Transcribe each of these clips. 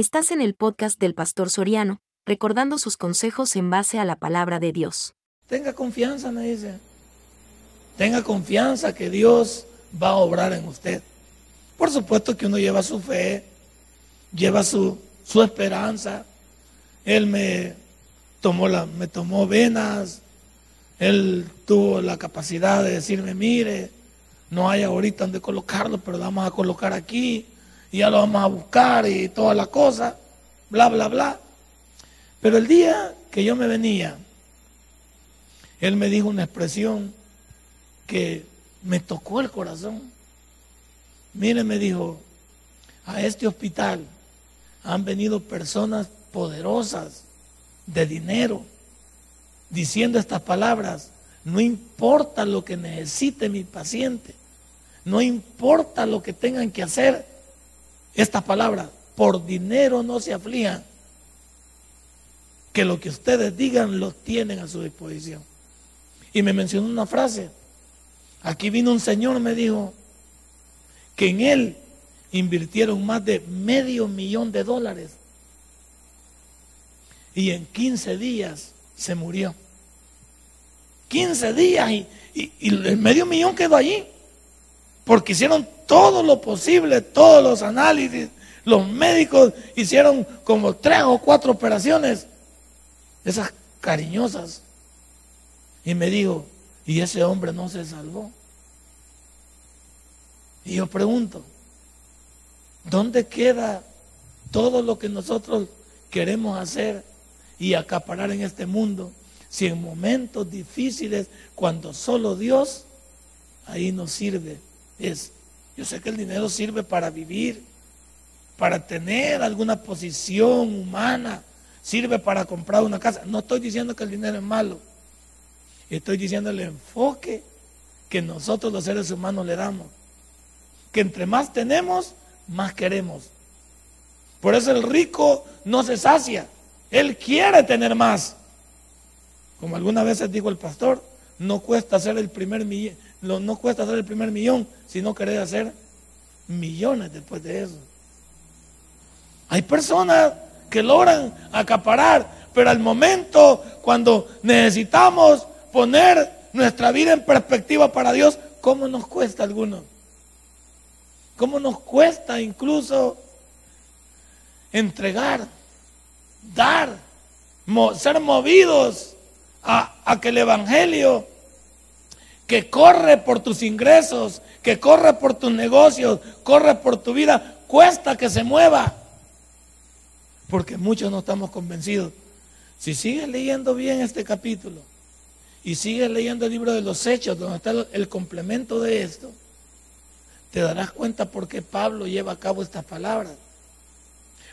Estás en el podcast del Pastor Soriano, recordando sus consejos en base a la palabra de Dios. Tenga confianza, me dice. Tenga confianza que Dios va a obrar en usted. Por supuesto que uno lleva su fe, lleva su, su esperanza. Él me tomó, la, me tomó venas, él tuvo la capacidad de decirme, mire, no hay ahorita donde colocarlo, pero vamos a colocar aquí y ya lo vamos a buscar y toda la cosa, bla, bla, bla. Pero el día que yo me venía, él me dijo una expresión que me tocó el corazón. Mire, me dijo, a este hospital han venido personas poderosas de dinero diciendo estas palabras. No importa lo que necesite mi paciente, no importa lo que tengan que hacer, esta palabra, por dinero no se aflijan, que lo que ustedes digan lo tienen a su disposición. Y me mencionó una frase, aquí vino un señor, me dijo, que en él invirtieron más de medio millón de dólares y en 15 días se murió. 15 días y, y el medio millón quedó allí porque hicieron todo lo posible, todos los análisis, los médicos hicieron como tres o cuatro operaciones, esas cariñosas. Y me dijo, y ese hombre no se salvó. Y yo pregunto, ¿dónde queda todo lo que nosotros queremos hacer y acaparar en este mundo si en momentos difíciles, cuando solo Dios, ahí nos sirve? Es yo sé que el dinero sirve para vivir, para tener alguna posición humana, sirve para comprar una casa. No estoy diciendo que el dinero es malo, estoy diciendo el enfoque que nosotros los seres humanos le damos. Que entre más tenemos, más queremos. Por eso el rico no se sacia, él quiere tener más. Como algunas veces dijo el pastor, no cuesta hacer el primer millón, no cuesta hacer el primer millón, si no querés hacer millones después de eso. Hay personas que logran acaparar, pero al momento cuando necesitamos poner nuestra vida en perspectiva para Dios, ¿cómo nos cuesta algunos? ¿Cómo nos cuesta incluso entregar, dar, ser movidos a, a que el Evangelio que corre por tus ingresos, que corre por tus negocios, corre por tu vida, cuesta que se mueva. Porque muchos no estamos convencidos. Si sigues leyendo bien este capítulo y sigues leyendo el libro de los hechos, donde está el complemento de esto, te darás cuenta por qué Pablo lleva a cabo estas palabras.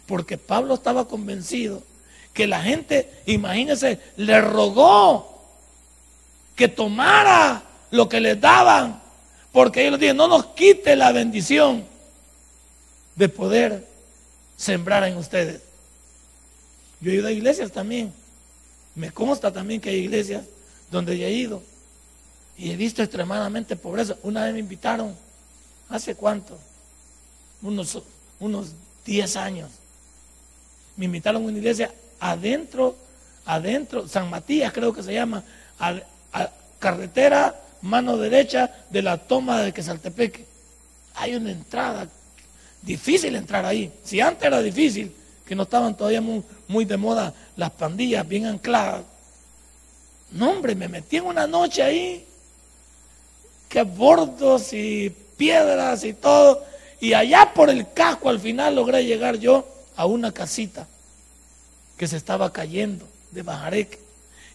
Porque Pablo estaba convencido que la gente, imagínense, le rogó que tomara lo que les daban, porque ellos dicen, no nos quite la bendición de poder sembrar en ustedes. Yo he ido a iglesias también, me consta también que hay iglesias donde he ido y he visto extremadamente pobreza. Una vez me invitaron, ¿hace cuánto? Unos, unos 10 años. Me invitaron a una iglesia adentro, adentro, San Matías creo que se llama, a carretera mano derecha de la toma de Quesaltepeque. Hay una entrada, difícil entrar ahí. Si antes era difícil, que no estaban todavía muy, muy de moda las pandillas bien ancladas. No, hombre, me metí en una noche ahí, que bordos y piedras y todo. Y allá por el casco al final logré llegar yo a una casita que se estaba cayendo de Bajareque.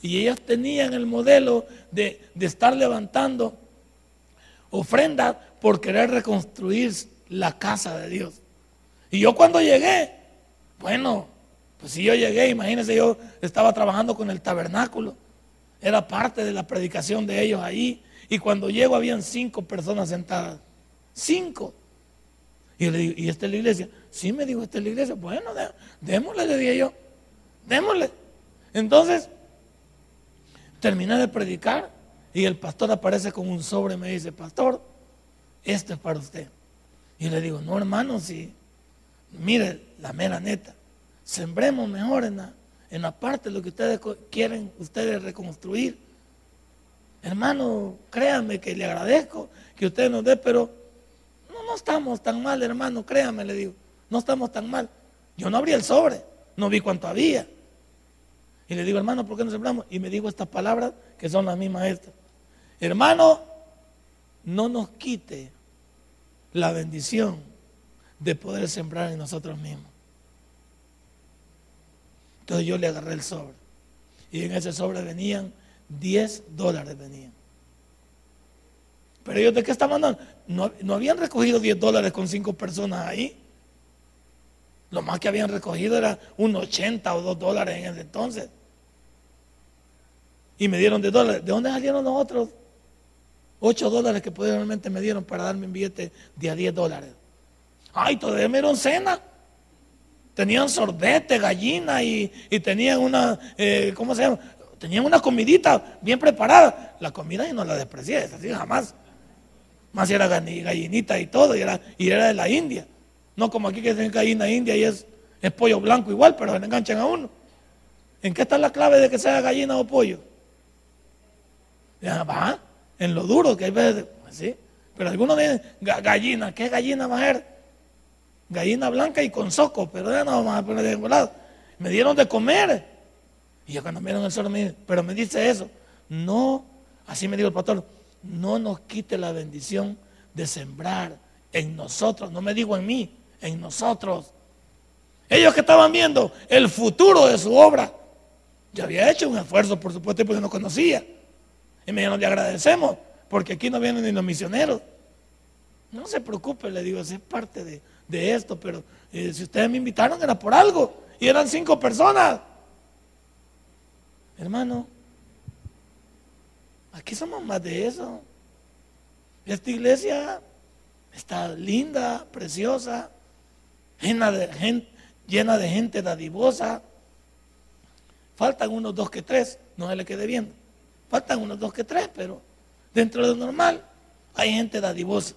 Y ellos tenían el modelo de, estar levantando ofrendas por querer reconstruir la casa de Dios. Y yo cuando llegué, bueno, pues si yo llegué, imagínense, yo estaba trabajando con el tabernáculo, era parte de la predicación de ellos ahí, y cuando llego habían cinco personas sentadas, cinco. Y le digo, ¿y esta es la iglesia? Sí, me dijo, esta es la iglesia. Bueno, démosle, le dije yo, démosle. Entonces, Terminé de predicar y el pastor aparece con un sobre y me dice, pastor, esto es para usted. Y le digo, no hermano, si, mire, la mera neta, sembremos mejor en la, en la parte de lo que ustedes quieren ustedes reconstruir. Hermano, créanme que le agradezco que usted nos dé, pero no, no estamos tan mal, hermano, créanme, le digo, no estamos tan mal. Yo no abrí el sobre, no vi cuánto había. Y le digo, hermano, ¿por qué no sembramos? Y me dijo estas palabras que son las mismas estas. Hermano, no nos quite la bendición de poder sembrar en nosotros mismos. Entonces yo le agarré el sobre. Y en ese sobre venían 10 dólares venían. Pero ellos de qué estaban dando? No, no habían recogido 10 dólares con 5 personas ahí. Lo más que habían recogido era un 80 o 2 dólares en ese entonces. Y me dieron de dólares. ¿De dónde salieron los otros 8 dólares que posiblemente me dieron para darme un billete de a 10 dólares? Ay, todavía me dieron cena. Tenían sorbete, gallina y, tenían una, eh, ¿cómo se llama? Tenían una comidita bien preparada. La comida y no la desprecié, así jamás. Más era gallinita y todo, y era, y era de la India. No como aquí que tienen gallina india y es, es pollo blanco igual, pero le enganchan a uno. ¿En qué está la clave de que sea gallina o pollo? Ya, va, en lo duro que hay veces, ¿sí? Pero algunos dicen gallina, ¿qué gallina ser? Gallina blanca y con soco, pero ya no vamos a poner de lado. Me dieron de comer. Y yo cuando me el sol, pero me dice eso, no, así me dijo el pastor, no nos quite la bendición de sembrar en nosotros, no me digo en mí, en nosotros. Ellos que estaban viendo el futuro de su obra, yo había hecho un esfuerzo, por supuesto, porque no conocía. Y me dijeron, le agradecemos, porque aquí no vienen ni los misioneros. No se preocupe, le digo, es parte de, esto, pero eh, si ustedes me invitaron era por algo, y eran cinco personas. Hermano, aquí somos más de eso. Esta iglesia está linda, preciosa, llena de gente, llena de dadivosa. Faltan unos dos que tres, no se le quede viendo. Faltan unos dos que tres, pero dentro de lo normal hay gente dadivosa,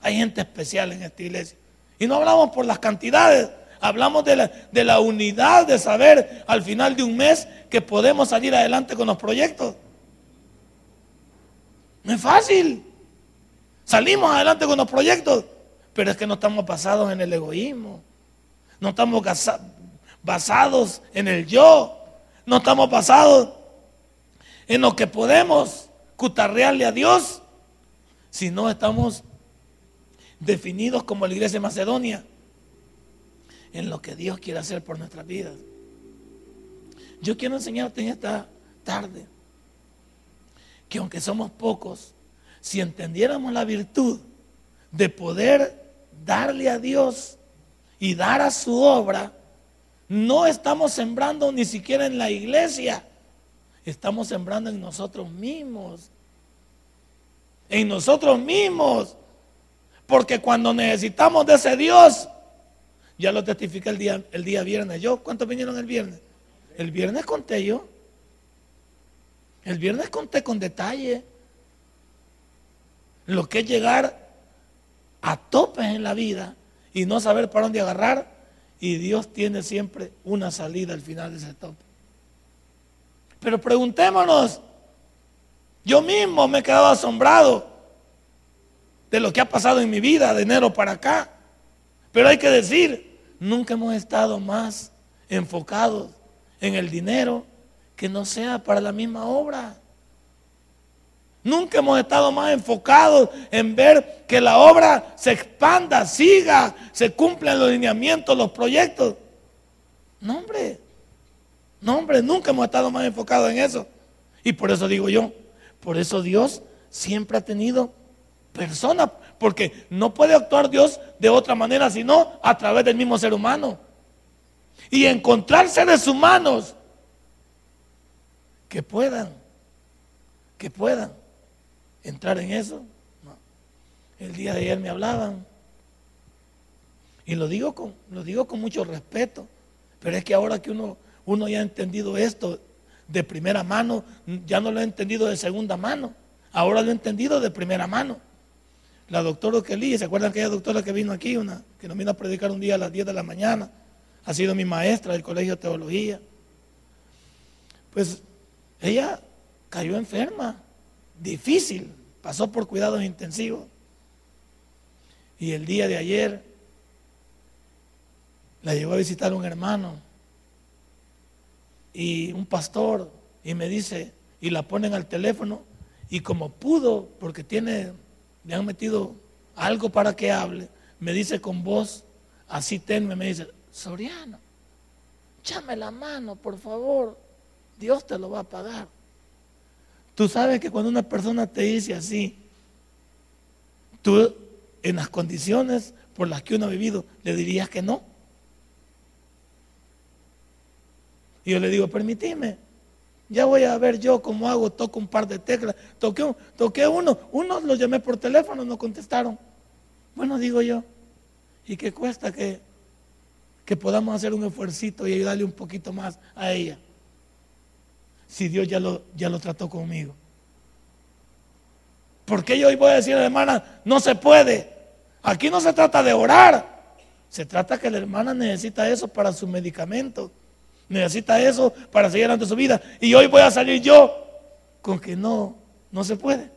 hay gente especial en esta iglesia. Y no hablamos por las cantidades, hablamos de la, de la unidad de saber al final de un mes que podemos salir adelante con los proyectos. No es fácil. Salimos adelante con los proyectos, pero es que no estamos basados en el egoísmo. No estamos basados en el yo. No estamos basados en lo que podemos cutarrearle a Dios, sino estamos definidos como la iglesia de Macedonia en lo que Dios quiere hacer por nuestras vidas. Yo quiero enseñarte en esta tarde que aunque somos pocos, si entendiéramos la virtud de poder darle a Dios y dar a su obra, no estamos sembrando ni siquiera en la iglesia, estamos sembrando en nosotros mismos. En nosotros mismos. Porque cuando necesitamos de ese Dios, ya lo testifiqué el día, el día viernes. ¿Yo cuántos vinieron el viernes? El viernes conté yo. El viernes conté con detalle lo que es llegar a topes en la vida y no saber para dónde agarrar. Y Dios tiene siempre una salida al final de ese tope. Pero preguntémonos, yo mismo me he quedado asombrado de lo que ha pasado en mi vida de enero para acá. Pero hay que decir, nunca hemos estado más enfocados en el dinero que no sea para la misma obra. Nunca hemos estado más enfocados en ver que la obra se expanda, siga, se cumplan los lineamientos, los proyectos. No, hombre. No, hombre, nunca hemos estado más enfocados en eso. Y por eso digo yo, por eso Dios siempre ha tenido personas, porque no puede actuar Dios de otra manera sino a través del mismo ser humano. Y encontrar seres humanos que puedan, que puedan entrar en eso. El día de ayer me hablaban. Y lo digo con, lo digo con mucho respeto. Pero es que ahora que uno, uno ya ha entendido esto de primera mano, ya no lo he entendido de segunda mano. Ahora lo he entendido de primera mano. La doctora Kelly, ¿se acuerdan aquella doctora que vino aquí, una, que nos vino a predicar un día a las 10 de la mañana? ha sido mi maestra del colegio de teología. Pues ella cayó enferma, difícil, pasó por cuidados intensivos. Y el día de ayer la llegó a visitar un hermano y un pastor y me dice, y la ponen al teléfono y como pudo, porque tiene, le han metido algo para que hable, me dice con voz así tenme, me dice, Soriano, échame la mano, por favor, Dios te lo va a pagar. Tú sabes que cuando una persona te dice así, tú en las condiciones por las que uno ha vivido, le dirías que no. Y yo le digo, permíteme, ya voy a ver yo cómo hago, toco un par de teclas. Toqué, toqué uno, uno los llamé por teléfono, no contestaron. Bueno, digo yo, ¿y qué cuesta que, que podamos hacer un esfuerzo y ayudarle un poquito más a ella? Si Dios ya lo, ya lo trató conmigo. Porque yo hoy voy a decir a la hermana, no se puede. Aquí no se trata de orar. Se trata que la hermana necesita eso para su medicamento. Necesita eso para seguir adelante su vida. Y hoy voy a salir yo con que no, no se puede.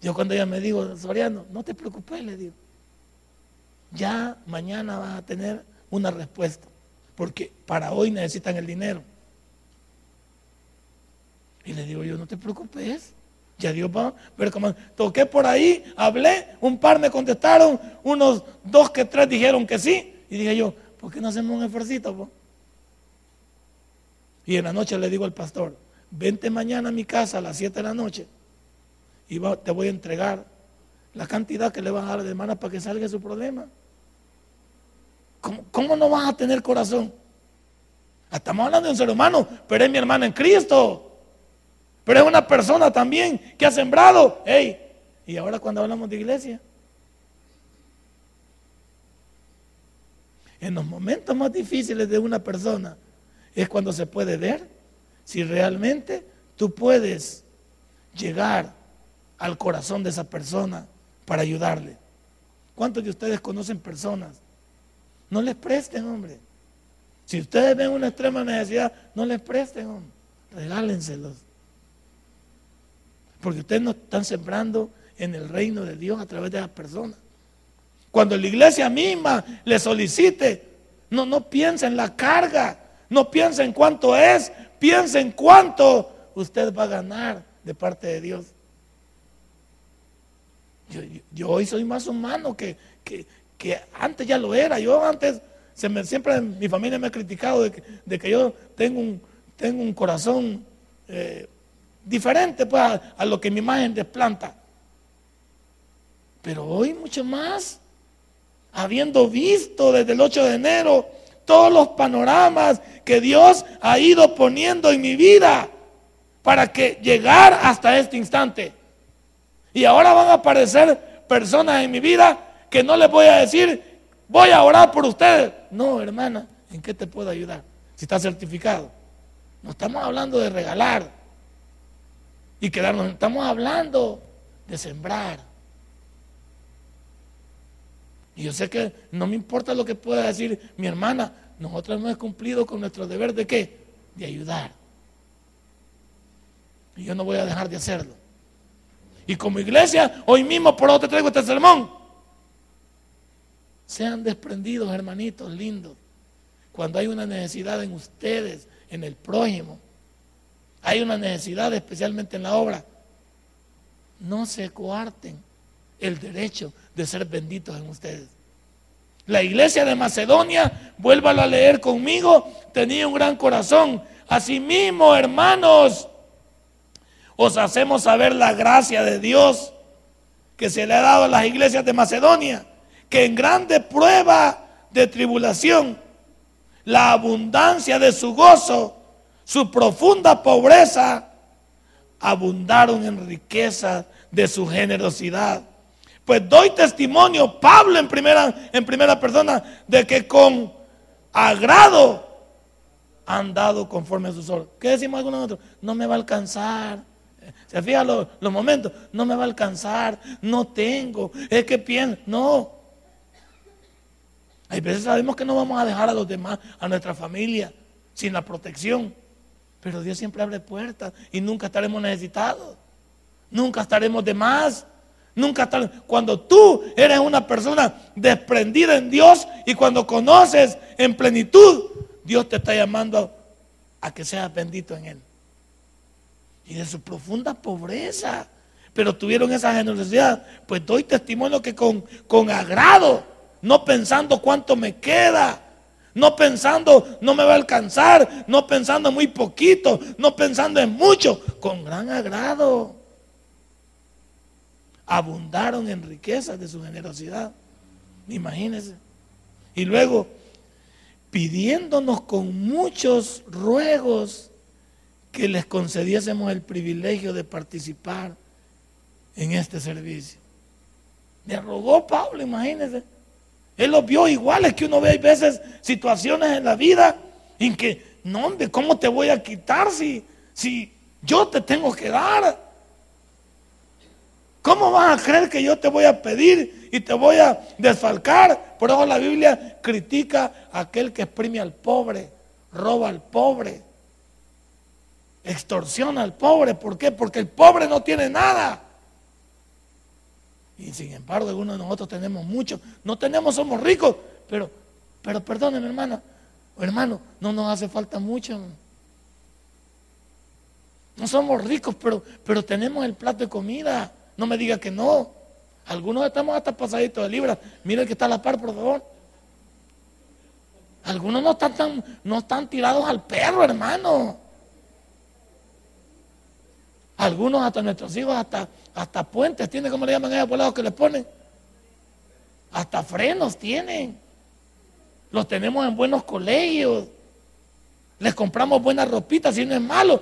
Yo cuando ella me dijo, Soriano, no te preocupes, le digo. Ya mañana vas a tener una respuesta. Porque para hoy necesitan el dinero. Y le digo yo, no te preocupes. Ya Dios va. Pero como toqué por ahí, hablé, un par me contestaron, unos dos que tres dijeron que sí. Y dije yo, ¿por qué no hacemos un esfuerzo? Y en la noche le digo al pastor, vente mañana a mi casa a las 7 de la noche y te voy a entregar la cantidad que le van a dar a la hermana para que salga su problema. ¿Cómo, no vas a tener corazón? Estamos hablando de un ser humano, pero es mi hermana en Cristo. Pero es una persona también que ha sembrado. Hey, y ahora cuando hablamos de iglesia, en los momentos más difíciles de una persona, es cuando se puede ver si realmente tú puedes llegar al corazón de esa persona para ayudarle. ¿Cuántos de ustedes conocen personas? No les presten, hombre. Si ustedes ven una extrema necesidad, no les presten, hombre. Regálenselos. Porque ustedes no están sembrando en el reino de Dios a través de las personas. Cuando la iglesia misma le solicite, no, no piensa en la carga no piensa en cuánto es, piensa en cuánto usted va a ganar de parte de Dios. Yo, hoy soy más humano que, que, antes ya lo era. Yo antes, siempre mi familia me ha criticado de que, yo tengo un, tengo un corazón eh, diferente pues, a lo que mi imagen desplanta. Pero hoy mucho más, habiendo visto desde el 8 de enero todos los panoramas que Dios ha ido poniendo en mi vida para que llegar hasta este instante. Y ahora van a aparecer personas en mi vida que no les voy a decir, voy a orar por ustedes. No, hermana, ¿en qué te puedo ayudar? Si está certificado. No estamos hablando de regalar y quedarnos, estamos hablando de sembrar. Y yo sé que no me importa lo que pueda decir mi hermana, nosotros hemos cumplido con nuestro deber de qué? De ayudar. Y yo no voy a dejar de hacerlo. Y como iglesia, hoy mismo por otro te traigo este sermón. Sean desprendidos, hermanitos lindos. Cuando hay una necesidad en ustedes, en el prójimo, hay una necesidad especialmente en la obra, no se coarten el derecho de ser benditos en ustedes. La iglesia de Macedonia, vuélvalo a leer conmigo, tenía un gran corazón. Asimismo, hermanos, os hacemos saber la gracia de Dios que se le ha dado a las iglesias de Macedonia, que en grande prueba de tribulación, la abundancia de su gozo, su profunda pobreza, abundaron en riqueza de su generosidad pues doy testimonio, Pablo en primera, en primera persona, de que con agrado han dado conforme a su sol. ¿Qué decimos algunos otros? No me va a alcanzar. Se fija los, los momentos, no me va a alcanzar, no tengo, es que pienso, no. Hay veces sabemos que no vamos a dejar a los demás, a nuestra familia, sin la protección. Pero Dios siempre abre puertas y nunca estaremos necesitados. Nunca estaremos de más. Nunca estaremos. Cuando tú eres una persona desprendida en Dios y cuando conoces en plenitud, Dios te está llamando a que seas bendito en Él. Y de su profunda pobreza. Pero tuvieron esa generosidad. Pues doy testimonio que con, con agrado no pensando cuánto me queda, no pensando no me va a alcanzar, no pensando muy poquito, no pensando en mucho, con gran agrado. Abundaron en riquezas de su generosidad. Imagínense. Y luego, pidiéndonos con muchos ruegos que les concediésemos el privilegio de participar en este servicio. Me rogó Pablo, imagínense. Él los vio iguales que uno ve, hay veces situaciones en la vida en que, no, ¿cómo te voy a quitar si, si yo te tengo que dar? ¿Cómo vas a creer que yo te voy a pedir y te voy a desfalcar? Por eso la Biblia critica a aquel que exprime al pobre, roba al pobre, extorsiona al pobre. ¿Por qué? Porque el pobre no tiene nada. Y sin embargo, algunos de nosotros tenemos mucho. No tenemos, somos ricos, pero, pero perdónenme, hermana, hermano, no nos hace falta mucho. No somos ricos, pero, pero tenemos el plato de comida. No me diga que no. Algunos estamos hasta pasaditos de libras. Mira el que está a la par, por favor. Algunos no están, tan, no están tirados al perro, hermano. Algunos hasta nuestros hijos, hasta, hasta puentes tienen, como le llaman lado que les ponen. Hasta frenos tienen. Los tenemos en buenos colegios. Les compramos buenas ropitas, si no es malo.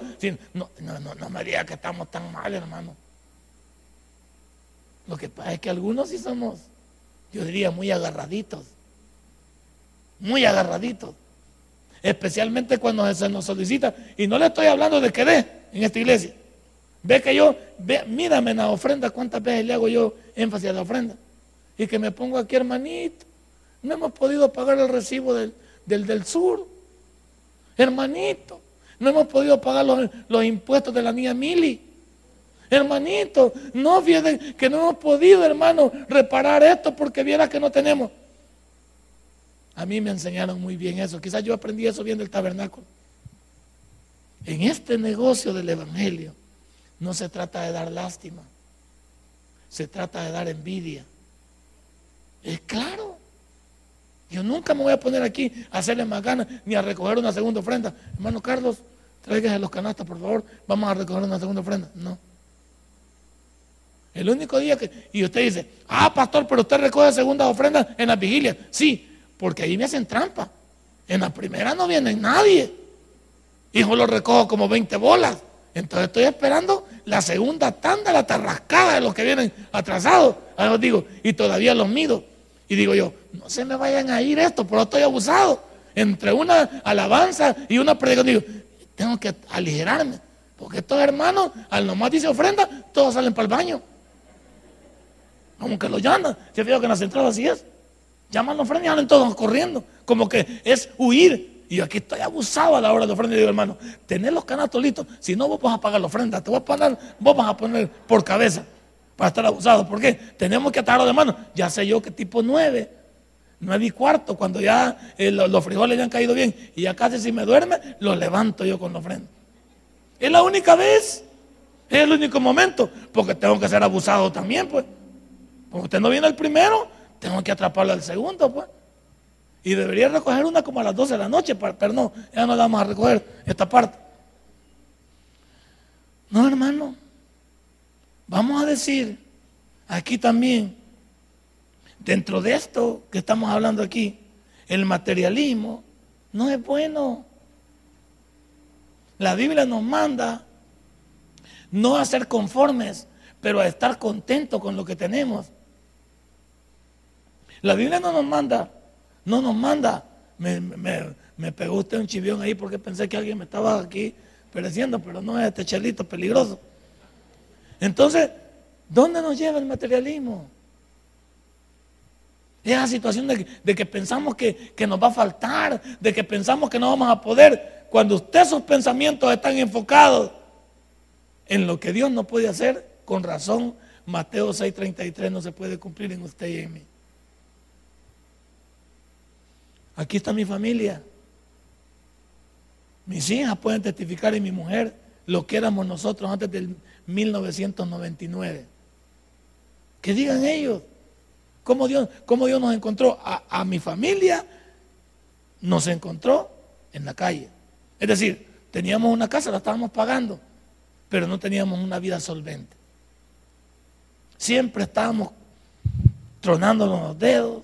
no, no, no, me diga que estamos tan mal, hermano. Lo que pasa es que algunos sí somos, yo diría, muy agarraditos. Muy agarraditos. Especialmente cuando se nos solicita. Y no le estoy hablando de que dé en esta iglesia. Ve que yo, ve, mírame en la ofrenda, cuántas veces le hago yo énfasis a la ofrenda. Y que me pongo aquí, hermanito. No hemos podido pagar el recibo del, del, sur. Hermanito, no hemos podido pagar los, impuestos de la niña Mili. Hermanito, no fíjate que no hemos podido, hermano, reparar esto porque viera que no tenemos. A mí me enseñaron muy bien eso. Quizás yo aprendí eso bien del tabernáculo. En este negocio del Evangelio, no se trata de dar lástima, se trata de dar envidia. Es claro. Yo nunca me voy a poner aquí a hacerle más ganas ni a recoger una segunda ofrenda. Hermano Carlos, tráigase los canastas, por favor. Vamos a recoger una segunda ofrenda. No. El único día que. Y usted dice, ah, pastor, pero usted recoge segunda ofrenda en la vigilia. Sí, porque ahí me hacen trampa. En la primera no viene nadie. Yo lo recojo como 20 bolas. Entonces estoy esperando la segunda tanda, la tarrascada de los que vienen atrasados. Ahora digo, y todavía los mido. Y digo yo, no se me vayan a ir esto, pero estoy abusado. Entre una alabanza y una predicación, digo, tengo que aligerarme. Porque estos hermanos, al nomás dice ofrenda, todos salen para el baño. Como que lo llaman. Se fijo que en las entradas así es. Llaman la ofrenda y salen todos corriendo. Como que es huir y aquí estoy abusado a la hora de ofrenda. Y digo, hermano, tener los canastos listos. Si no, vos vas a pagar la ofrenda. Te voy a poner, vos vas a poner por cabeza para estar abusado. ¿Por qué? Tenemos que atarlo de mano. Ya sé yo que tipo nueve, nueve y cuarto, cuando ya eh, los, frijoles ya han caído bien y ya casi si me duerme, los levanto yo con la ofrenda. Es la única vez. Es el único momento. Porque tengo que ser abusado también, pues. Porque usted no viene el primero, tengo que atraparlo al segundo, pues. Y debería recoger una como a las 12 de la noche, pero no, ya no la vamos a recoger esta parte. No, hermano. Vamos a decir aquí también, dentro de esto que estamos hablando aquí, el materialismo no es bueno. La Biblia nos manda no a ser conformes, pero a estar contentos con lo que tenemos. La Biblia no nos manda no nos manda. Me, pegó usted un chivión ahí porque pensé que alguien me estaba aquí pereciendo, pero no es este chelito peligroso. Entonces, ¿dónde nos lleva el materialismo? Esa situación de, que pensamos que, que, nos va a faltar, de que pensamos que no vamos a poder. Cuando usted sus pensamientos están enfocados en lo que Dios no puede hacer, con razón, Mateo 6:33 no se puede cumplir en usted y en mí. Aquí está mi familia. Mis hijas pueden testificar y mi mujer lo que éramos nosotros antes del 1999. Que digan ellos cómo Dios, cómo Dios nos encontró. A, a mi familia nos encontró en la calle. Es decir, teníamos una casa, la estábamos pagando, pero no teníamos una vida solvente. Siempre estábamos tronándonos los dedos,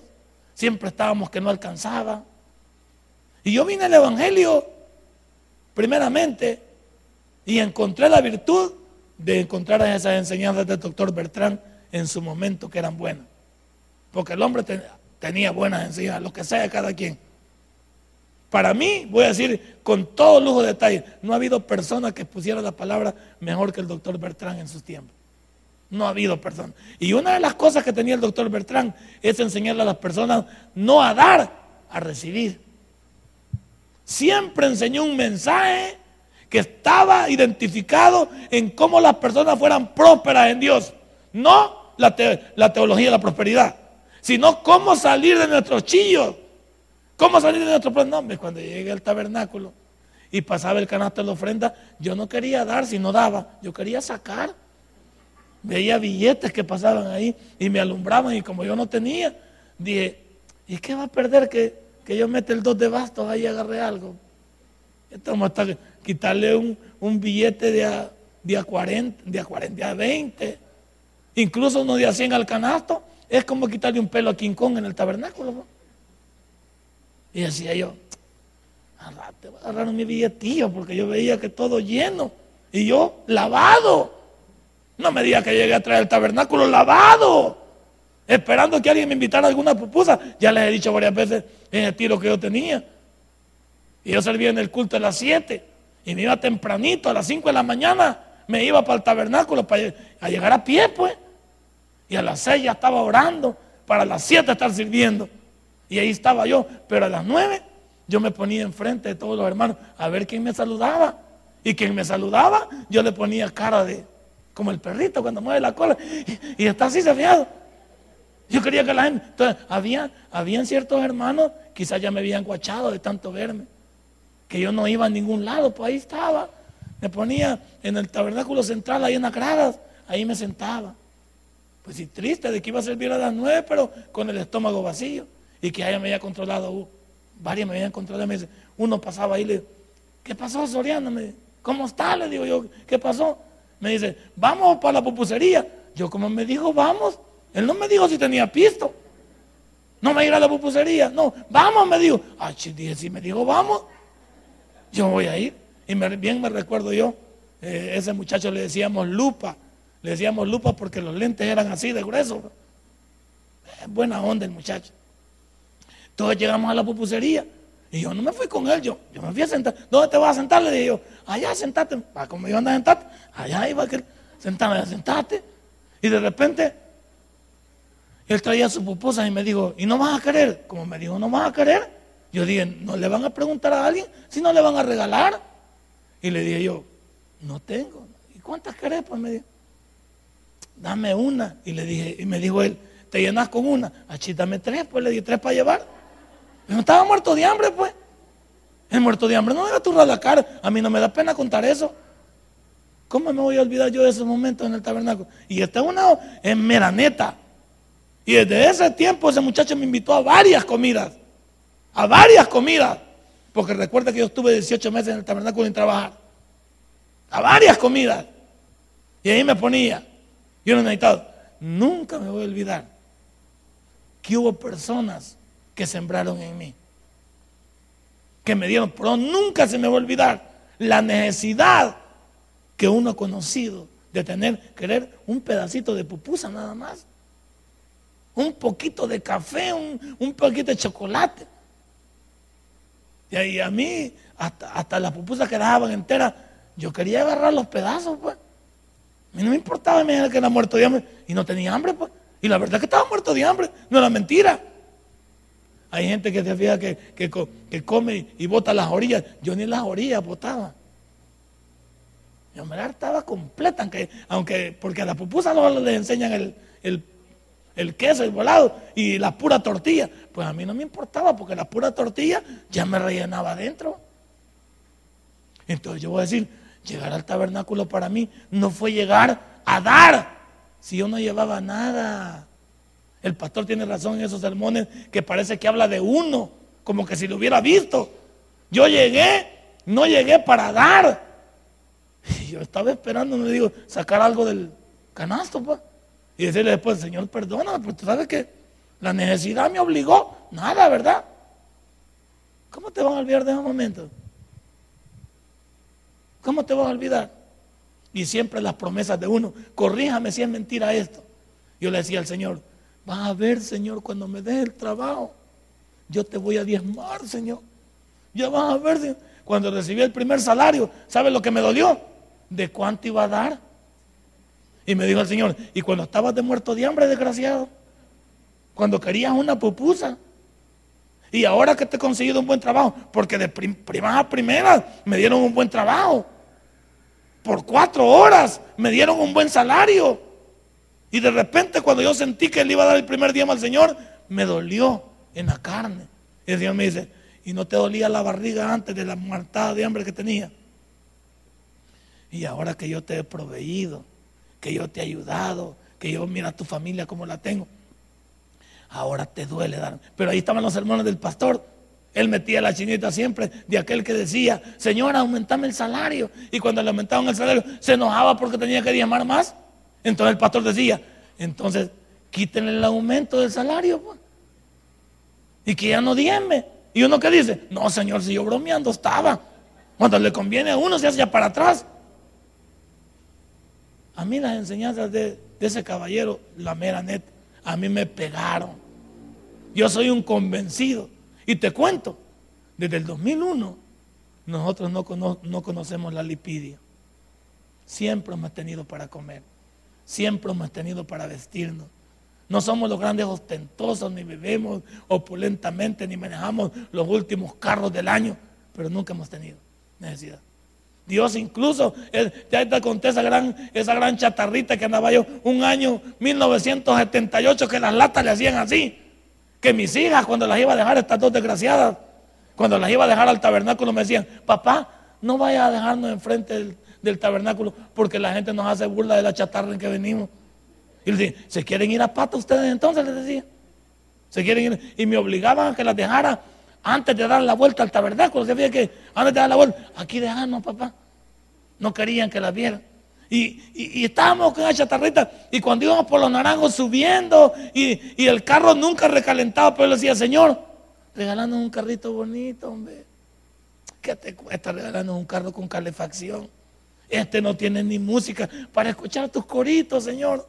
siempre estábamos que no alcanzaba. Y yo vine al Evangelio, primeramente, y encontré la virtud de encontrar esas enseñanzas del doctor Bertrán en su momento que eran buenas. Porque el hombre tenía buenas enseñanzas, lo que sea de cada quien. Para mí, voy a decir con todo lujo de detalle, no ha habido persona que pusiera la palabra mejor que el doctor Bertrán en sus tiempos. No ha habido persona. Y una de las cosas que tenía el doctor Bertrán es enseñarle a las personas no a dar, a recibir. Siempre enseñó un mensaje que estaba identificado en cómo las personas fueran prósperas en Dios. No la, teología de la prosperidad, sino cómo salir de nuestros chillos. Cómo salir de nuestro plan. No, cuando llegué al tabernáculo y pasaba el canasto de la ofrenda, yo no quería dar si no daba, yo quería sacar. Veía billetes que pasaban ahí y me alumbraban y como yo no tenía, dije, ¿y qué va a perder que, que yo mete el dos de bastos ahí y agarre algo? Estamos hasta quitarle un, un billete de a, de 40, de a 40, de a 20, incluso uno de a 100 al canasto, es como quitarle un pelo a King Kong en el tabernáculo. Y decía yo, te voy a mi billetillo porque yo veía que todo lleno y yo lavado. No me diga que llegué a traer el tabernáculo lavado, esperando que alguien me invitara a alguna pupusa. Ya les he dicho varias veces en el tiro que yo tenía. Y yo servía en el culto a las 7 y me iba tempranito, a las 5 de la mañana, me iba para el tabernáculo para a llegar a pie, pues. Y a las 6 ya estaba orando, para las 7 estar sirviendo. Y ahí estaba yo, pero a las 9 yo me ponía enfrente de todos los hermanos a ver quién me saludaba. Y quien me saludaba, yo le ponía cara de, como el perrito cuando mueve la cola, y, está así safiado. Yo quería que la gente, había, habían ciertos hermanos, quizás ya me habían guachado de tanto verme, que yo no iba a ningún lado, pues ahí estaba. Me ponía en el tabernáculo central, ahí en las gradas, ahí me sentaba. Pues sí, triste de que iba a servir a las nueve, pero con el estómago vacío. Y que ella me había controlado, uh, varias me habían controlado. Me dice, uno pasaba ahí y le ¿qué pasó, Soriano? Me, ¿Cómo está? Le digo yo, ¿qué pasó? Me dice, vamos para la pupusería. Yo como me dijo, vamos. Él no me dijo si tenía pisto. No me irá a la pupusería. No, vamos, me dijo. Ah, dije, si me dijo, vamos, yo voy a ir. Y bien me recuerdo yo, eh, ese muchacho le decíamos lupa. Le decíamos lupa porque los lentes eran así de gruesos. Eh, buena onda el muchacho. Entonces llegamos a la pupusería. Y yo no me fui con él, yo, yo me fui a sentar. ¿Dónde te vas a sentar? Le dije yo, allá sentate. Ah, como yo anda a sentarte, allá iba a sentarme, sentate. Y de repente, él traía sus pupusas y me dijo, ¿y no vas a querer? Como me dijo, ¿no vas a querer? Yo dije, ¿no le van a preguntar a alguien si no le van a regalar? Y le dije yo, no tengo. ¿Y cuántas querés? Pues me dijo, dame una. Y le dije, y me dijo él, ¿te llenas con una? Achí, dame tres, pues le di tres para llevar. No estaba muerto de hambre, pues. El muerto de hambre no a turrar la cara. A mí no me da pena contar eso. ¿Cómo me voy a olvidar yo de esos momentos en el tabernáculo? Y está una en Meraneta. Y desde ese tiempo ese muchacho me invitó a varias comidas. A varias comidas. Porque recuerda que yo estuve 18 meses en el tabernáculo sin trabajar. A varias comidas. Y ahí me ponía. Yo no necesitado. Nunca me voy a olvidar que hubo personas que sembraron en mí. Que me dieron, pero nunca se me va a olvidar la necesidad que uno ha conocido de tener, querer un pedacito de pupusa nada más. Un poquito de café, un, un poquito de chocolate. Y ahí a mí, hasta, hasta las pupusas que dejaban enteras, yo quería agarrar los pedazos, pues. A mí no me importaba, me que era muerto de hambre y no tenía hambre, pues. Y la verdad que estaba muerto de hambre, no era mentira. Hay gente que se fija que, que, come y bota las orillas. Yo ni las orillas botaba. Yo me la estaba completa, aunque, aunque porque a la pupusa no les enseñan el, el, el queso, el volado y la pura tortilla. Pues a mí no me importaba porque la pura tortilla ya me rellenaba adentro. Entonces yo voy a decir, llegar al tabernáculo para mí no fue llegar a dar si yo no llevaba nada. El pastor tiene razón en esos sermones que parece que habla de uno, como que si lo hubiera visto. Yo llegué, no llegué para dar. Y yo estaba esperando, me digo, sacar algo del canasto, pues. Y decirle después, Señor, perdóname, pero tú sabes que la necesidad me obligó. Nada, ¿verdad? ¿Cómo te van a olvidar de ese momento? ¿Cómo te vas a olvidar? Y siempre las promesas de uno, corríjame si es mentira esto. Yo le decía al Señor, Vas a ver, Señor, cuando me des el trabajo, yo te voy a diezmar, Señor. Ya vas a ver, Señor. Cuando recibí el primer salario, ¿sabes lo que me dolió? ¿De cuánto iba a dar? Y me dijo el Señor, y cuando estabas de muerto de hambre, desgraciado, cuando querías una pupusa, y ahora que te he conseguido un buen trabajo, porque de primas a primeras me dieron un buen trabajo, por cuatro horas me dieron un buen salario. Y de repente cuando yo sentí que él iba a dar el primer día al Señor, me dolió en la carne. Y el Señor me dice, ¿y no te dolía la barriga antes de la muertada de hambre que tenía? Y ahora que yo te he proveído, que yo te he ayudado, que yo mira a tu familia como la tengo, ahora te duele dar. Pero ahí estaban los hermanos del pastor. Él metía la chinita siempre de aquel que decía, Señor, aumentame el salario. Y cuando le aumentaban el salario, se enojaba porque tenía que diezmar más. Entonces el pastor decía, entonces quítenle el aumento del salario. Pues. Y que ya no dieme. Y uno que dice, no señor, si yo bromeando estaba. Cuando le conviene a uno se hace para atrás. A mí las enseñanzas de, ese caballero, la mera net, a mí me pegaron. Yo soy un convencido. Y te cuento, desde el 2001 nosotros no, no conocemos la lipidia. Siempre hemos tenido para comer. Siempre hemos tenido para vestirnos. No somos los grandes ostentosos, ni vivimos opulentamente, ni manejamos los últimos carros del año, pero nunca hemos tenido necesidad. Dios incluso, ya te conté esa gran, esa gran chatarrita que andaba yo un año 1978 que las latas le hacían así. Que mis hijas cuando las iba a dejar, estas dos desgraciadas, cuando las iba a dejar al tabernáculo me decían, papá, no vayas a dejarnos enfrente del, del tabernáculo porque la gente nos hace burla de la chatarra en que venimos. Y le decía, ¿se quieren ir a pata ustedes entonces? Les decía. Se quieren ir. Y me obligaban a que las dejara antes de dar la vuelta al tabernáculo. Se veía que antes de dar la vuelta, aquí dejarnos, papá. No querían que las vieran. Y, estábamos con la chatarrita. Y cuando íbamos por los naranjos subiendo y, el carro nunca recalentaba, pero le decía, Señor, regalando un carrito bonito, hombre. ¿Qué te cuesta regalarnos un carro con calefacción? Este no tiene ni música para escuchar tus coritos, Señor.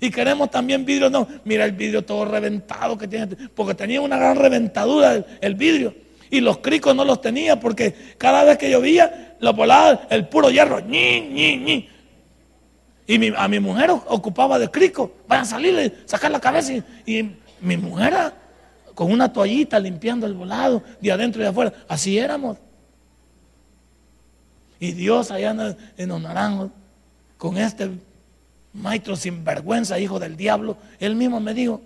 Y queremos también vidrio, no. Mira el vidrio todo reventado que tiene, porque tenía una gran reventadura el, vidrio. Y los cricos no los tenía porque cada vez que llovía, lo volaba el puro hierro. Ñi, ñi, ñi. Y a mi mujer ocupaba de crico. Vayan a salir, sacar la cabeza. Y, y mi mujer con una toallita limpiando el volado de adentro y de afuera. Así éramos. Y Dios allá en los naranjos, con este maestro sinvergüenza, hijo del diablo, él mismo me dijo,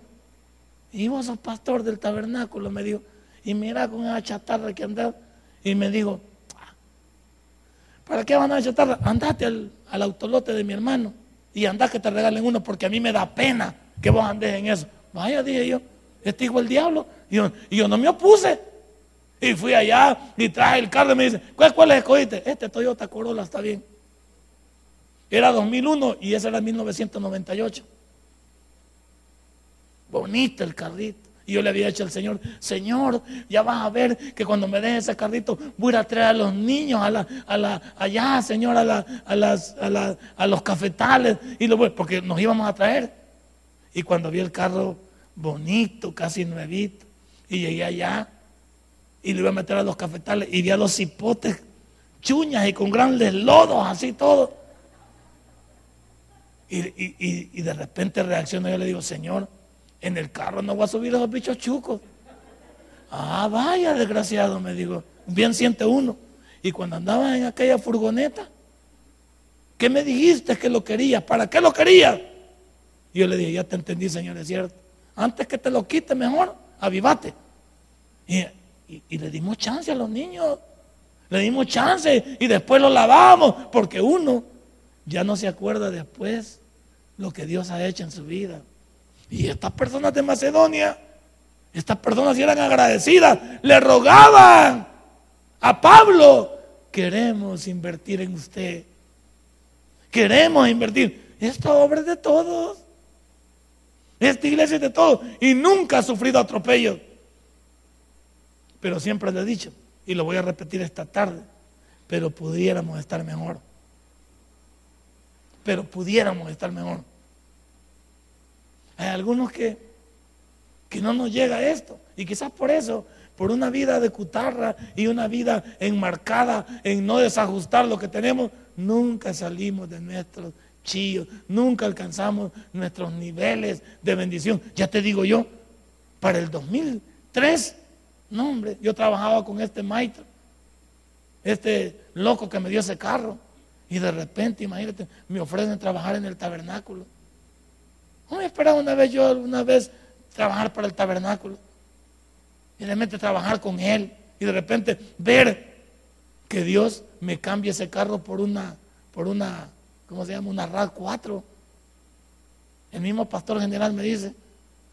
y vos sos pastor del tabernáculo, me dijo, y mira con esa chatarra que andás, y me dijo, ¿para qué van a chatarra? Andate al, autolote de mi hermano y andá que te regalen uno, porque a mí me da pena que vos andes en eso. Vaya, dije yo, este hijo del diablo, y yo no me opuse. Y fui allá y traje el carro y me dice, ¿cuál, cuál escogiste? Este Toyota Corolla está bien. Era 2001 y ese era 1998. Bonito el carrito. Y yo le había dicho al Señor, Señor, ya vas a ver que cuando me dejes ese carrito voy a traer a los niños a la, a la, allá, Señor, a, la, a, las, a, a los cafetales. Y lo, porque nos íbamos a traer. Y cuando vi el carro bonito, casi nuevito, y llegué allá, y le iba a meter a los cafetales y vi a los hipotes chuñas y con grandes lodos, así todo. Y, de repente reacciono y yo le digo, Señor, en el carro no voy a subir esos bichos chucos. Ah, vaya, desgraciado, me digo. Bien siente uno. Y cuando andaba en aquella furgoneta, ¿qué me dijiste que lo querías? ¿Para qué lo querías? Y yo le dije, ya te entendí, Señor, es cierto. Antes que te lo quite, mejor, avivate. Y, y le dimos chance a los niños. Le dimos chance y después lo lavamos, porque uno ya no se acuerda después lo que Dios ha hecho en su vida. Y estas personas de Macedonia, estas personas eran agradecidas, le rogaban a Pablo, queremos invertir en usted. Queremos invertir. Esta obra es de todos. Esta iglesia es de todos. Y nunca ha sufrido atropello. Pero siempre le he dicho, y lo voy a repetir esta tarde, pero pudiéramos estar mejor. Pero pudiéramos estar mejor. Hay algunos que, que no nos llega esto. Y quizás por eso, por una vida de cutarra y una vida enmarcada en no desajustar lo que tenemos, nunca salimos de nuestros chillos, nunca alcanzamos nuestros niveles de bendición. Ya te digo yo, para el 2003 no, hombre, yo trabajaba con este maestro, este loco que me dio ese carro. Y de repente, imagínate, me ofrecen trabajar en el tabernáculo. ¿Cómo me esperaba una vez yo, una vez, trabajar para el tabernáculo? Y de repente trabajar con él. Y de repente ver que Dios me cambie ese carro por una, por una, ¿cómo se llama? Una RAD 4. El mismo pastor general me dice,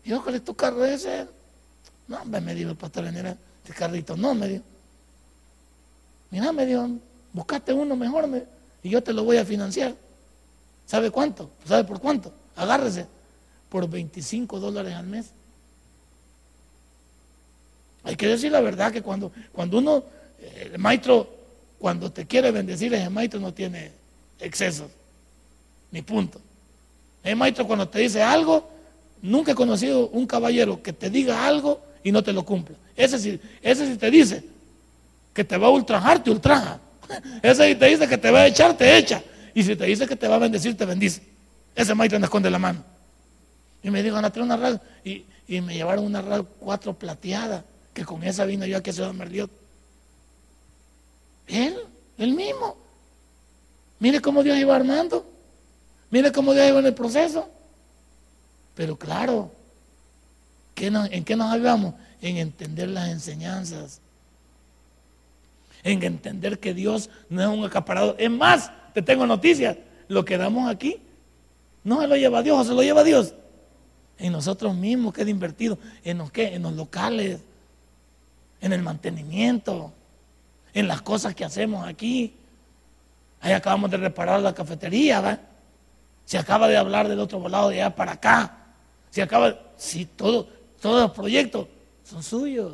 Dios, ¿cuál es tu carro ese? No, me dijo el pastor general, este carrito, no, me dijo. Mira, me dijo, buscaste uno mejor me, y yo te lo voy a financiar. ¿Sabe cuánto? ¿Sabe por cuánto? Agárrese. Por 25 dólares al mes. Hay que decir la verdad que cuando, cuando uno, el maestro, cuando te quiere bendecir, ese maestro no tiene excesos, ni punto. El maestro cuando te dice algo, nunca he conocido un caballero que te diga algo y no te lo cumpla. Ese sí, ese sí te dice que te va a ultrajar, te ultraja. Ese sí te dice que te va a echar, te echa. Y si te dice que te va a bendecir, te bendice. Ese maestro me esconde la mano. Y me dijo, traer una RAL. Y, y, me llevaron una RAL 4 plateada, que con esa vino yo aquí a Ciudad Merliot. Él, él mismo. Mire cómo Dios iba armando. Mire cómo Dios iba en el proceso. Pero claro, ¿En qué nos ayudamos? En entender las enseñanzas. En entender que Dios no es un acaparado. Es más, te tengo noticias. Lo que damos aquí no se lo lleva Dios, o se lo lleva Dios. En nosotros mismos queda invertido. ¿En los qué? En los locales. En el mantenimiento. En las cosas que hacemos aquí. Ahí acabamos de reparar la cafetería, ¿verdad? Se acaba de hablar del otro lado de allá para acá. Se acaba, sí, todo, todos los proyectos son suyos.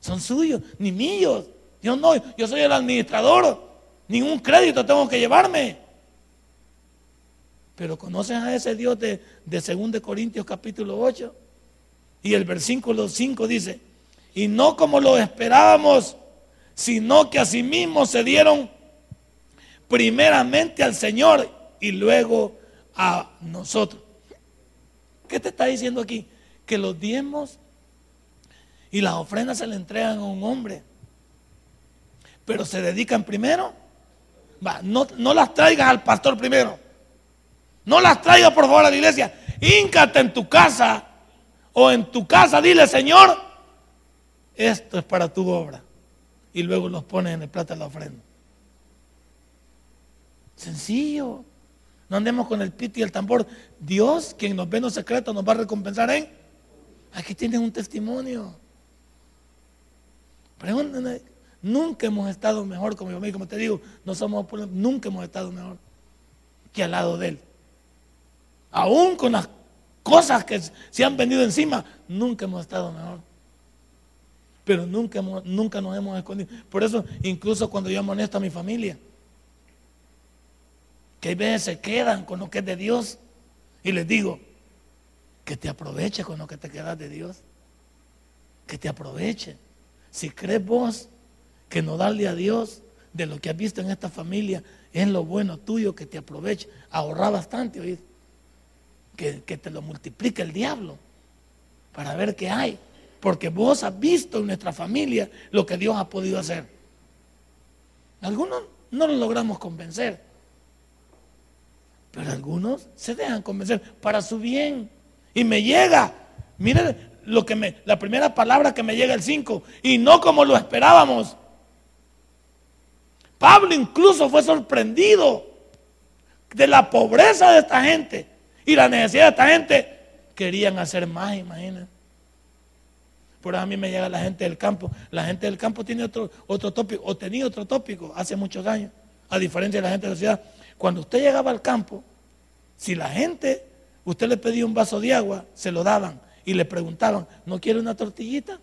Son suyos, ni míos. Yo no, yo soy el administrador. Ningún crédito tengo que llevarme. Pero conocen a ese Dios de, de 2 Corintios capítulo 8. Y el versículo 5 dice, y no como lo esperábamos, sino que asimismo se dieron primeramente al Señor y luego a nosotros. ¿Qué te está diciendo aquí? Que los diezmos y las ofrendas se le entregan a un hombre. Pero se dedican primero. No, no las traigas al pastor primero. No las traigas por favor a la iglesia. Híncate en tu casa o en tu casa, dile, Señor, esto es para tu obra. Y luego los pones en el plato de la ofrenda. Sencillo. No andemos con el pito y el tambor. Dios, quien nos ve en los secretos, nos va a recompensar en Aquí tienen un testimonio. Pregúntenme, nunca hemos estado mejor como yo, como te digo, no somos nunca hemos estado mejor que al lado de él. Aún con las cosas que se han venido encima, nunca hemos estado mejor. Pero nunca, nunca nos hemos escondido. Por eso, incluso cuando yo amonesto a mi familia, que hay veces se quedan con lo que es de Dios, y les digo, que te aproveche con lo que te quedas de Dios. Que te aproveche. Si crees vos que no darle a Dios de lo que has visto en esta familia es lo bueno tuyo, que te aproveche. Ahorra bastante, Que, que te lo multiplique el diablo para ver qué hay. Porque vos has visto en nuestra familia lo que Dios ha podido hacer. Algunos no lo logramos convencer. Pero algunos se dejan convencer para su bien. Y me llega, miren lo que me, la primera palabra que me llega el 5, y no como lo esperábamos. Pablo incluso fue sorprendido de la pobreza de esta gente y la necesidad de esta gente. Querían hacer más, imagínense. Por eso a mí me llega la gente del campo. La gente del campo tiene otro, otro tópico, o tenía otro tópico hace muchos años, a diferencia de la gente de la ciudad. Cuando usted llegaba al campo, si la gente, usted le pedía un vaso de agua, se lo daban y le preguntaban, ¿no quiere una tortillita?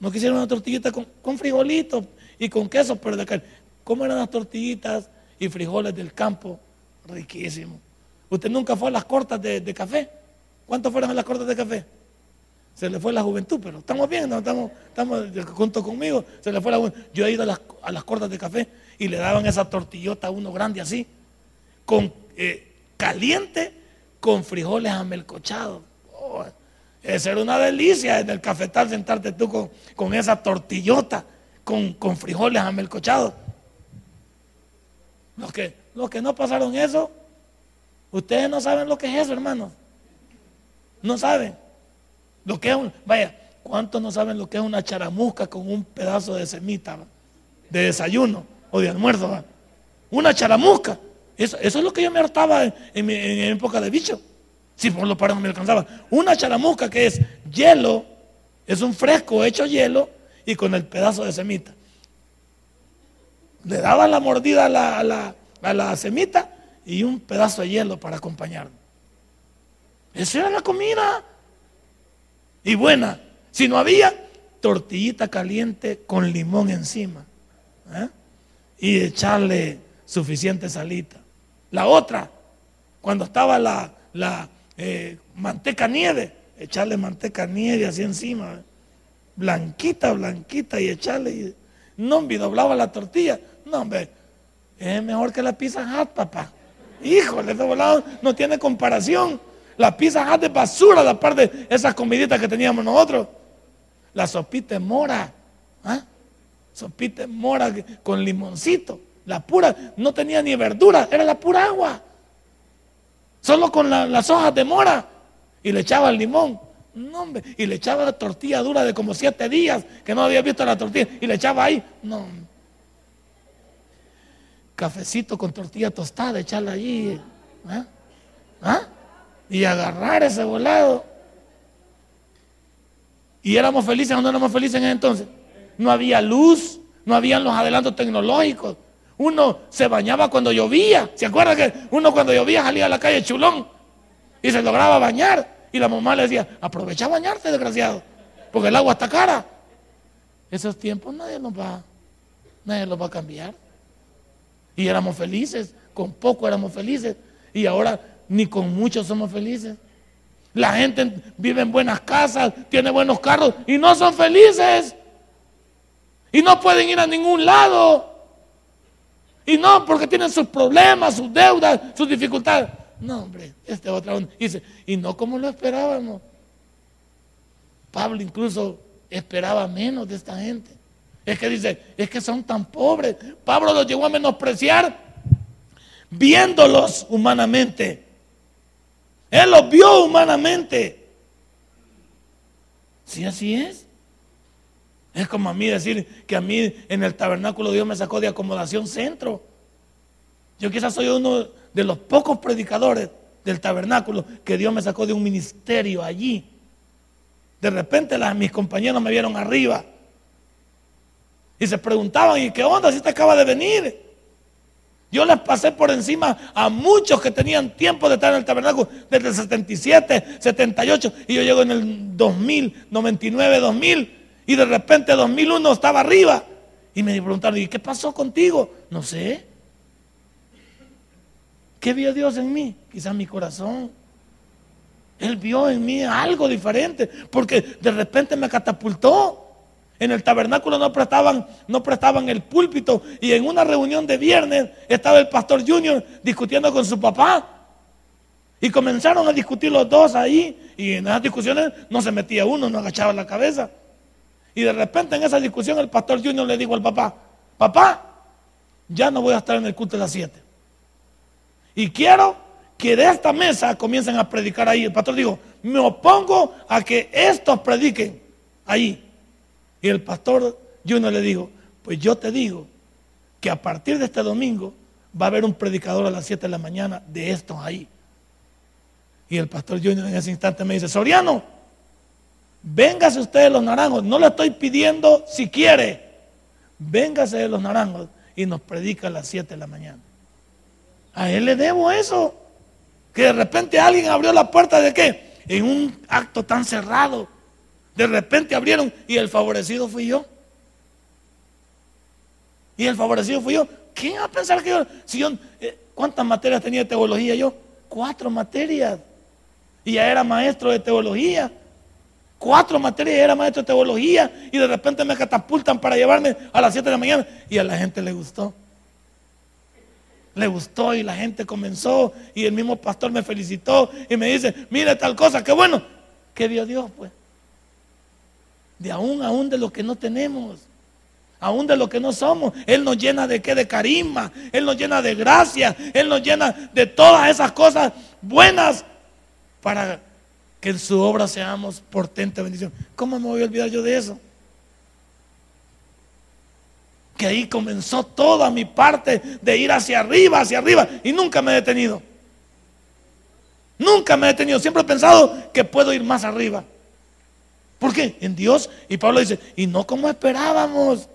¿No quisiera una tortillita con, frijolitos y con queso? Pero de ¿Cómo eran las tortillitas y frijoles del campo? Riquísimo. ¿Usted nunca fue a las cortas de, café? ¿Cuántos fueron a las cortas de café? Se le fue la juventud, pero estamos bien, estamos, estamos junto conmigo, se le fue la juventud. Yo he ido a las, a las cortas de café y le daban esa tortillota a uno grande así, con eh, caliente, con frijoles amelcochados. Oh, esa era una delicia en el cafetal sentarte tú con, con esa tortillota, con, con frijoles amelcochados. Los que, los que no pasaron eso, Ustedes no saben lo que es eso, hermanos. No saben. Lo que es un, vaya, ¿cuántos no saben lo que es una charamusca con un pedazo de semita de desayuno o de almuerzo? Una charamusca. Eso, es lo que yo me hartaba en, mi, época de bicho. Si por lo paro no me alcanzaba. Una charamusca que es hielo, es un fresco hecho hielo y con el pedazo de semita. Le daba la mordida a la, a la, a la semita y un pedazo de hielo para acompañarnos. Esa era la comida. Y buena. Si no había, tortillita caliente con limón encima. ¿eh? Y echarle suficiente salita. La otra, cuando estaba la, la eh, manteca nieve, echarle manteca nieve así encima. ¿eh? Blanquita, blanquita y echarle. Y, no, hombre, doblaba la tortilla. No, hombre, es mejor que la pizza hot, papá. Híjole, de volado no tiene comparación. La pizza de basura, la parte de esas comiditas que teníamos nosotros. La sopita mora. ¿ah? Sopita mora con limoncito. La pura, no tenía ni verdura, era la pura agua. Solo con las hojas de mora. Y le echaba el limón. No, hombre. Y le echaba la tortilla dura de como siete días que no había visto la tortilla. Y le echaba ahí. No, cafecito con tortilla tostada, echarla allí. ¿ah? ¿Ah? Y agarrar ese volado. ¿Y éramos felices o no éramos felices en ese entonces? No había luz, no habían los adelantos tecnológicos. Uno se bañaba cuando llovía. ¿Se acuerda que uno cuando llovía salía a la calle chulón y se lograba bañar? Y la mamá le decía, aprovecha a bañarte, desgraciado, porque el agua está cara. Esos tiempos nadie nos va, nadie los va a cambiar. Y éramos felices, con poco éramos felices. Y ahora ni con mucho somos felices. La gente vive en buenas casas, tiene buenos carros y no son felices. Y no pueden ir a ningún lado. Y no porque tienen sus problemas, sus deudas, sus dificultades. No, hombre, este otro dice, y no como lo esperábamos. Pablo incluso esperaba menos de esta gente. Es que dice, es que son tan pobres. Pablo los llegó a menospreciar viéndolos humanamente. Él los vio humanamente. Sí, así es. Es como a mí decir que a mí en el tabernáculo Dios me sacó de acomodación centro. Yo quizás soy uno de los pocos predicadores del tabernáculo que Dios me sacó de un ministerio allí. De repente las, mis compañeros me vieron arriba y se preguntaban, ¿y qué onda si te acaba de venir? Yo les pasé por encima a muchos que tenían tiempo de estar en el tabernáculo desde el 77, 78, y yo llego en el 2000, 99, 2000, y de repente 2001 estaba arriba. Y me preguntaron, ¿y qué pasó contigo? No sé. ¿Qué vio Dios en mí? Quizás mi corazón. Él vio en mí algo diferente, porque de repente me catapultó. En el tabernáculo no prestaban, no prestaban el púlpito y en una reunión de viernes estaba el pastor Junior discutiendo con su papá. Y comenzaron a discutir los dos ahí, y en esas discusiones no se metía uno, no agachaba la cabeza. Y de repente en esa discusión el pastor Junior le dijo al papá, papá, ya no voy a estar en el culto de las siete. Y quiero que de esta mesa comiencen a predicar ahí. El pastor dijo, me opongo a que estos prediquen ahí. Y el pastor Junior le dijo, pues yo te digo que a partir de este domingo va a haber un predicador a las 7 de la mañana de estos ahí. Y el pastor Junior en ese instante me dice, Soriano, véngase usted de los naranjos. No le estoy pidiendo si quiere. Véngase de los naranjos y nos predica a las 7 de la mañana. A él le debo eso. Que de repente alguien abrió la puerta de qué? En un acto tan cerrado. De repente abrieron y el favorecido fui yo. Y el favorecido fui yo. ¿Quién va a pensar que yo, si yo, eh, cuántas materias tenía de teología yo? Cuatro materias. Y ya era maestro de teología. Cuatro materias y era maestro de teología. Y de repente me catapultan para llevarme a las 7 de la mañana. Y a la gente le gustó. Le gustó y la gente comenzó. Y el mismo pastor me felicitó y me dice, mire tal cosa, qué bueno. ¿Qué dio Dios pues? De aún, aún de lo que no tenemos aún de lo que no somos. Él nos llena de qué? De carisma. Él nos llena de gracia. Él nos llena de todas esas cosas buenas para que en su obra seamos portente bendición. ¿Cómo me voy a olvidar yo de eso? Que ahí comenzó toda mi parte de ir hacia arriba, hacia arriba, y nunca me he detenido. Nunca me he detenido. Siempre he pensado que puedo ir más arriba. ¿Por qué? En Dios. Y Pablo dice, y no como esperábamos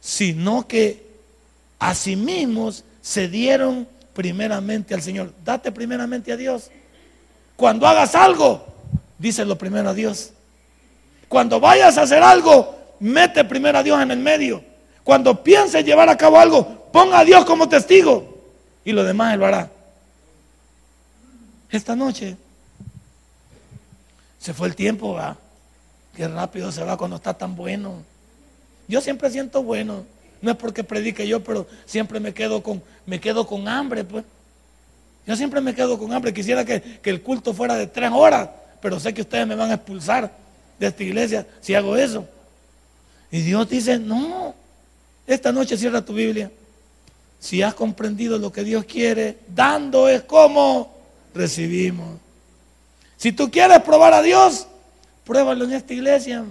sino que a sí mismos se dieron primeramente al Señor. Date primeramente a Dios. Cuando hagas algo, díselo primero a Dios. Cuando vayas a hacer algo, mete primero a Dios en el medio. Cuando pienses llevar a cabo algo, ponga a Dios como testigo. Y lo demás Él lo hará. Esta noche se fue el tiempo, ¿va? Qué rápido se va cuando está tan bueno. Yo siempre siento bueno. No es porque predique yo, pero siempre me quedo con, me quedo con hambre, pues. Yo siempre me quedo con hambre. Quisiera que, que el culto fuera de tres horas, pero sé que ustedes me van a expulsar de esta iglesia si hago eso. Y Dios dice, no, esta noche cierra tu Biblia. Si has comprendido lo que Dios quiere, dando es como recibimos. Si tú quieres probar a Dios, pruébalo en esta iglesia.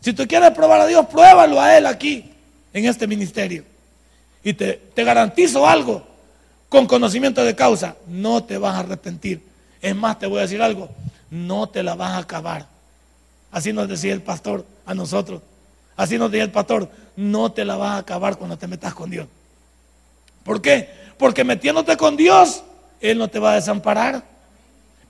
Si tú quieres probar a Dios, pruébalo a Él aquí, en este ministerio. Y te, garantizo algo, con conocimiento de causa, no te vas a arrepentir. Es más, te voy a decir algo, no te la vas a acabar. Así nos decía el pastor a nosotros. Así nos decía el pastor, no te la vas a acabar cuando te metas con Dios. ¿Por qué? Porque metiéndote con Dios, Él no te va a desamparar.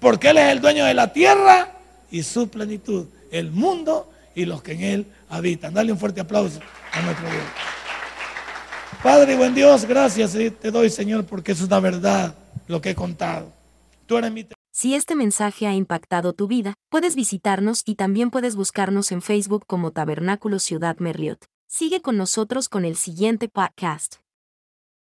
Porque Él es el dueño de la tierra y su plenitud, el mundo y los que en Él habitan. Dale un fuerte aplauso a nuestro Dios. Padre, buen Dios, gracias te doy, Señor, porque es una verdad lo que he contado. Tú eres mi... Si este mensaje ha impactado tu vida, puedes visitarnos y también puedes buscarnos en Facebook como Tabernáculo Ciudad Merliot. Sigue con nosotros con el siguiente podcast.